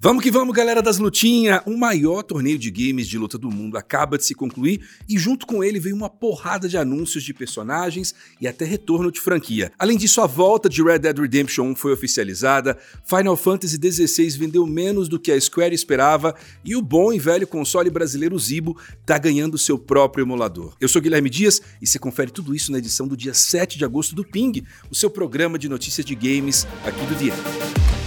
Vamos que vamos, galera das lutinhas! O maior torneio de games de luta do mundo acaba de se concluir e junto com ele veio uma porrada de anúncios de personagens e até retorno de franquia. Além disso, a volta de Red Dead Redemption 1 foi oficializada, Final Fantasy XVI vendeu menos do que a Square esperava e o bom e velho console brasileiro Zibo tá ganhando seu próprio emulador. Eu sou Guilherme Dias e você confere tudo isso na edição do dia 7 de agosto do Ping, o seu programa de notícias de games aqui do Dia.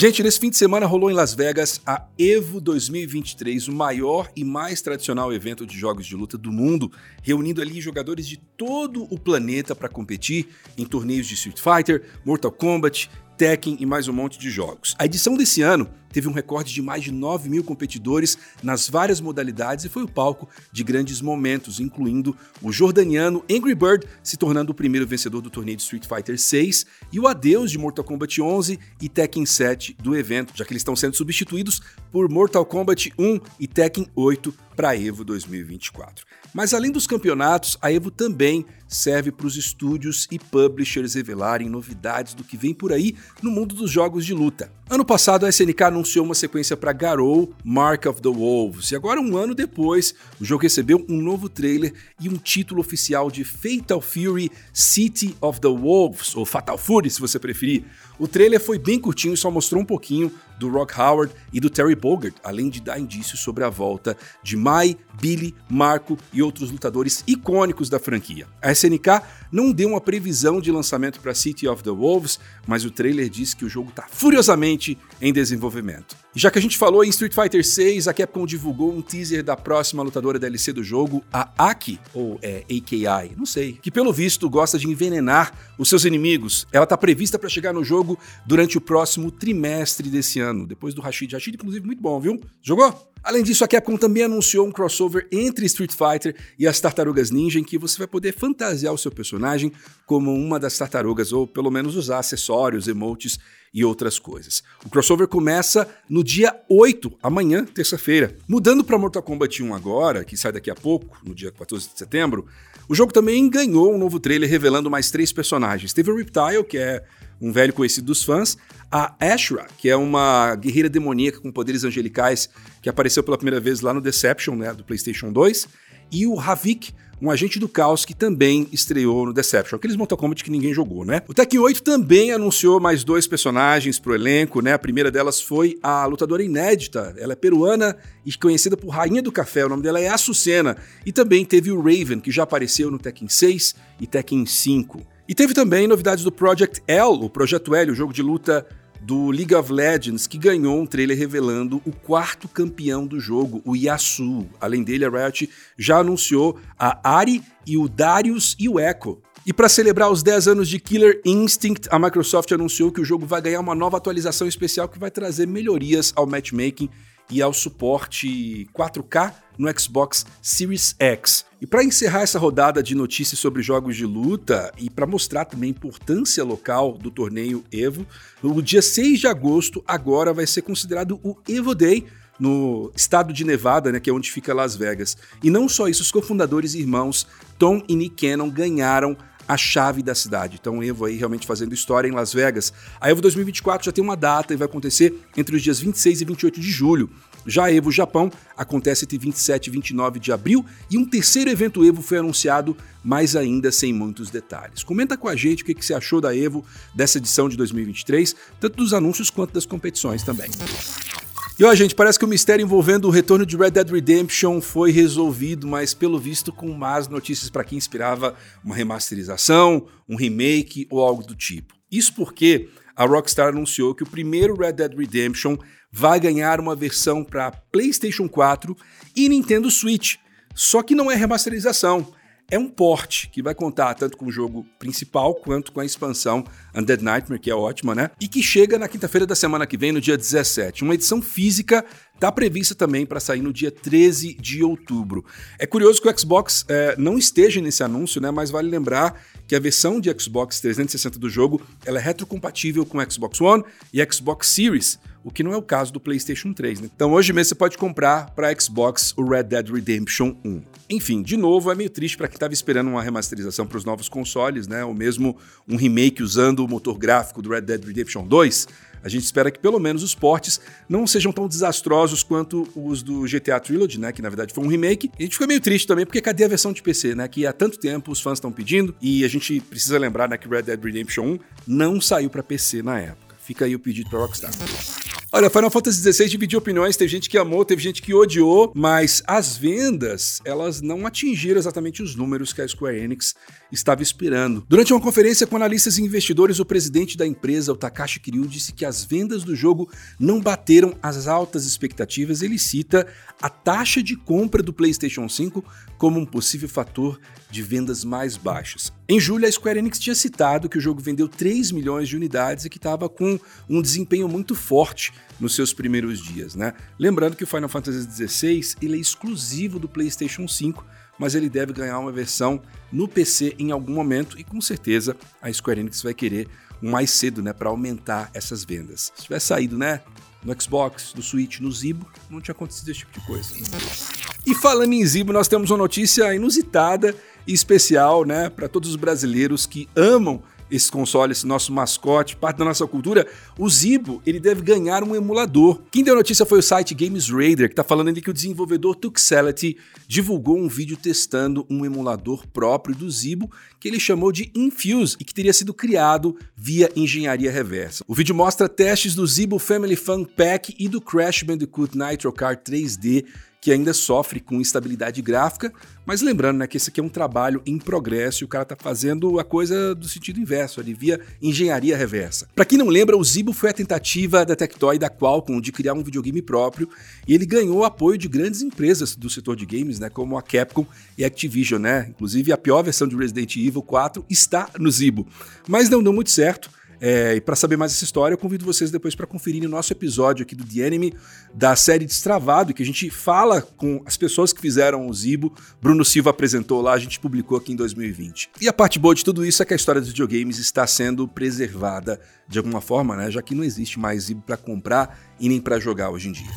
Gente, nesse fim de semana rolou em Las Vegas a Evo 2023, o maior e mais tradicional evento de jogos de luta do mundo, reunindo ali jogadores de todo o planeta para competir em torneios de Street Fighter, Mortal Kombat, Tekken e mais um monte de jogos. A edição desse ano teve um recorde de mais de 9 mil competidores nas várias modalidades e foi o palco de grandes momentos, incluindo o jordaniano Angry Bird se tornando o primeiro vencedor do torneio de Street Fighter 6 e o adeus de Mortal Kombat 11 e Tekken 7 do evento, já que eles estão sendo substituídos por Mortal Kombat 1 e Tekken 8 para Evo 2024. Mas além dos campeonatos, a Evo também serve para os estúdios e publishers revelarem novidades do que vem por aí no mundo dos jogos de luta. Ano passado, a SNK anunciou uma sequência para Garou Mark of the Wolves, e agora, um ano depois, o jogo recebeu um novo trailer e um título oficial de Fatal Fury City of the Wolves, ou Fatal Fury, se você preferir. O trailer foi bem curtinho e só mostrou um pouquinho do Rock Howard e do Terry Bogard, além de dar indícios sobre a volta de Mai, Billy, Marco e outros lutadores icônicos da franquia. A SNK não deu uma previsão de lançamento para City of the Wolves, mas o trailer diz que o jogo está furiosamente em desenvolvimento. Já que a gente falou em Street Fighter 6, a Capcom divulgou um teaser da próxima lutadora DLC do jogo, a Aki, ou é AKI, não sei, que pelo visto gosta de envenenar os seus inimigos. Ela está prevista para chegar no jogo durante o próximo trimestre desse ano, depois do Rashid. Rashid, inclusive, muito bom, viu? Jogou? Além disso, a Capcom também anunciou um crossover entre Street Fighter e as Tartarugas Ninja, em que você vai poder fantasiar o seu personagem como uma das tartarugas, ou pelo menos usar acessórios, emotes e outras coisas. O crossover começa no dia 8, amanhã, terça-feira. Mudando para Mortal Kombat 1 agora, que sai daqui a pouco, no dia 14 de setembro, o jogo também ganhou um novo trailer revelando mais três personagens. Teve o Reptile, que é um velho conhecido dos fãs, a Ashra, que é uma guerreira demoníaca com poderes angelicais que apareceu pela primeira vez lá no Deception, né, do PlayStation 2, e o Havik, um agente do caos que também estreou no Deception, aqueles Mortal Kombat que ninguém jogou, né? O Tekken 8 também anunciou mais dois personagens pro elenco, né? A primeira delas foi a lutadora inédita, ela é peruana e conhecida por Rainha do Café, o nome dela é Açucena, e também teve o Raven, que já apareceu no Tekken 6 e Tekken 5. E teve também novidades do Project L, o Projeto L, o jogo de luta do League of Legends, que ganhou um trailer revelando o quarto campeão do jogo, o Yasuo. Além dele, a Riot já anunciou a Ari e o Darius e o Echo. E para celebrar os 10 anos de Killer Instinct, a Microsoft anunciou que o jogo vai ganhar uma nova atualização especial que vai trazer melhorias ao matchmaking e ao suporte 4K no Xbox Series X. E para encerrar essa rodada de notícias sobre jogos de luta e para mostrar também a importância local do torneio Evo, o dia 6 de agosto agora vai ser considerado o Evo Day no estado de Nevada, né, que é onde fica Las Vegas. E não só isso, os cofundadores e irmãos Tom e Nick Cannon ganharam a chave da cidade. Então, Evo aí realmente fazendo história em Las Vegas. A Evo 2024 já tem uma data e vai acontecer entre os dias 26 e 28 de julho. Já a Evo Japão acontece entre 27 e 29 de abril e um terceiro evento Evo foi anunciado, mas ainda sem muitos detalhes. Comenta com a gente o que você achou da Evo dessa edição de 2023, tanto dos anúncios quanto das competições também. E ó, gente, parece que o mistério envolvendo o retorno de Red Dead Redemption foi resolvido, mas pelo visto com más notícias para quem esperava uma remasterização, um remake ou algo do tipo. Isso porque a Rockstar anunciou que o primeiro Red Dead Redemption vai ganhar uma versão para PlayStation 4 e Nintendo Switch. Só que não é remasterização, é um port que vai contar tanto com o jogo principal quanto com a expansão Undead Nightmare, que é ótima, né? E que chega na quinta-feira da semana que vem, no dia 17. Uma edição física está prevista também para sair no dia 13 de outubro. É curioso que o Xbox é, não esteja nesse anúncio, né? Mas vale lembrar que a versão de Xbox 360 do jogo ela é retrocompatível com o Xbox One e Xbox Series o que não é o caso do PlayStation 3. Né? Então hoje mesmo você pode comprar para Xbox o Red Dead Redemption 1. Enfim, de novo, é meio triste para quem estava esperando uma remasterização para os novos consoles, né? Ou mesmo um remake usando o motor gráfico do Red Dead Redemption 2. A gente espera que pelo menos os portes não sejam tão desastrosos quanto os do GTA Trilogy, né? Que na verdade foi um remake. E a gente fica meio triste também, porque cadê a versão de PC, né? Que há tanto tempo os fãs estão pedindo. E a gente precisa lembrar né, que Red Dead Redemption 1 não saiu para PC na época. Fica aí o pedido para Rockstar. Olha, Final Fantasy XVI dividiu opiniões, teve gente que amou, teve gente que odiou, mas as vendas, elas não atingiram exatamente os números que a Square Enix estava esperando. Durante uma conferência com analistas e investidores, o presidente da empresa, o Takashi Kiryu, disse que as vendas do jogo não bateram as altas expectativas. Ele cita a taxa de compra do PlayStation 5 como um possível fator de vendas mais baixas. Em julho, a Square Enix tinha citado que o jogo vendeu 3 milhões de unidades e que estava com um desempenho muito forte nos seus primeiros dias, né? Lembrando que o Final Fantasy XVI ele é exclusivo do PlayStation 5, mas ele deve ganhar uma versão no PC em algum momento e com certeza a Square Enix vai querer mais cedo, né, para aumentar essas vendas. Se tiver saído, né, no Xbox, no Switch, no Zibo, não tinha acontecido esse tipo de coisa. E falando em Zibo, nós temos uma notícia inusitada e especial, né, para todos os brasileiros que amam esse console, esse nosso mascote, parte da nossa cultura, o Zibo ele deve ganhar um emulador. Quem deu notícia foi o site Games Raider, que está falando ali que o desenvolvedor Tuxality divulgou um vídeo testando um emulador próprio do Zibo, que ele chamou de Infuse e que teria sido criado via engenharia reversa. O vídeo mostra testes do Zibo Family Fun Pack e do Crash Bandicoot Nitro Kart 3D que ainda sofre com instabilidade gráfica, mas lembrando né, que esse aqui é um trabalho em progresso e o cara está fazendo a coisa do sentido inverso, ali via engenharia reversa. Para quem não lembra, o Zibo foi a tentativa da Tectoy da Qualcomm de criar um videogame próprio e ele ganhou apoio de grandes empresas do setor de games, né, como a Capcom e a Activision, né? Inclusive a pior versão de Resident Evil 4 está no Zibo. Mas não deu muito certo. É, e para saber mais essa história, eu convido vocês depois para conferir o nosso episódio aqui do The Enemy, da série Destravado, que a gente fala com as pessoas que fizeram o Zibo. Bruno Silva apresentou lá, a gente publicou aqui em 2020. E a parte boa de tudo isso é que a história dos videogames está sendo preservada de alguma forma, né? Já que não existe mais Zibo para comprar e nem para jogar hoje em dia.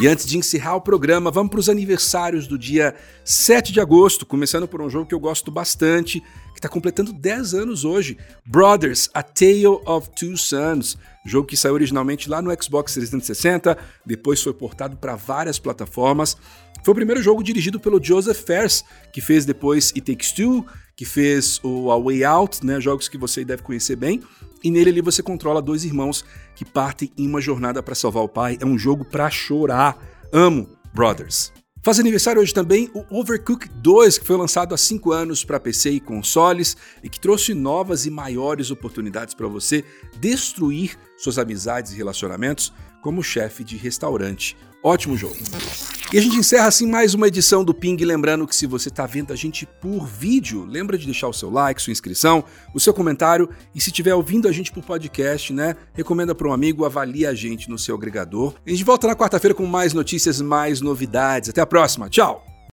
E antes de encerrar o programa, vamos para os aniversários do dia 7 de agosto, começando por um jogo que eu gosto bastante, que está completando 10 anos hoje, Brothers: A Tale of Two Sons, jogo que saiu originalmente lá no Xbox 360, depois foi portado para várias plataformas. Foi o primeiro jogo dirigido pelo Joseph Fares, que fez depois It Takes Two, que fez o A Way Out, né, jogos que você deve conhecer bem. E nele ali você controla dois irmãos que partem em uma jornada para salvar o pai. É um jogo para chorar. Amo Brothers. Faz aniversário hoje também o Overcooked 2, que foi lançado há 5 anos para PC e consoles e que trouxe novas e maiores oportunidades para você destruir suas amizades e relacionamentos como chefe de restaurante. Ótimo jogo. E a gente encerra assim mais uma edição do Ping, lembrando que se você está vendo a gente por vídeo, lembra de deixar o seu like, sua inscrição, o seu comentário e se estiver ouvindo a gente por podcast, né, recomenda para um amigo, avalie a gente no seu agregador. A gente volta na quarta-feira com mais notícias, mais novidades. Até a próxima. Tchau.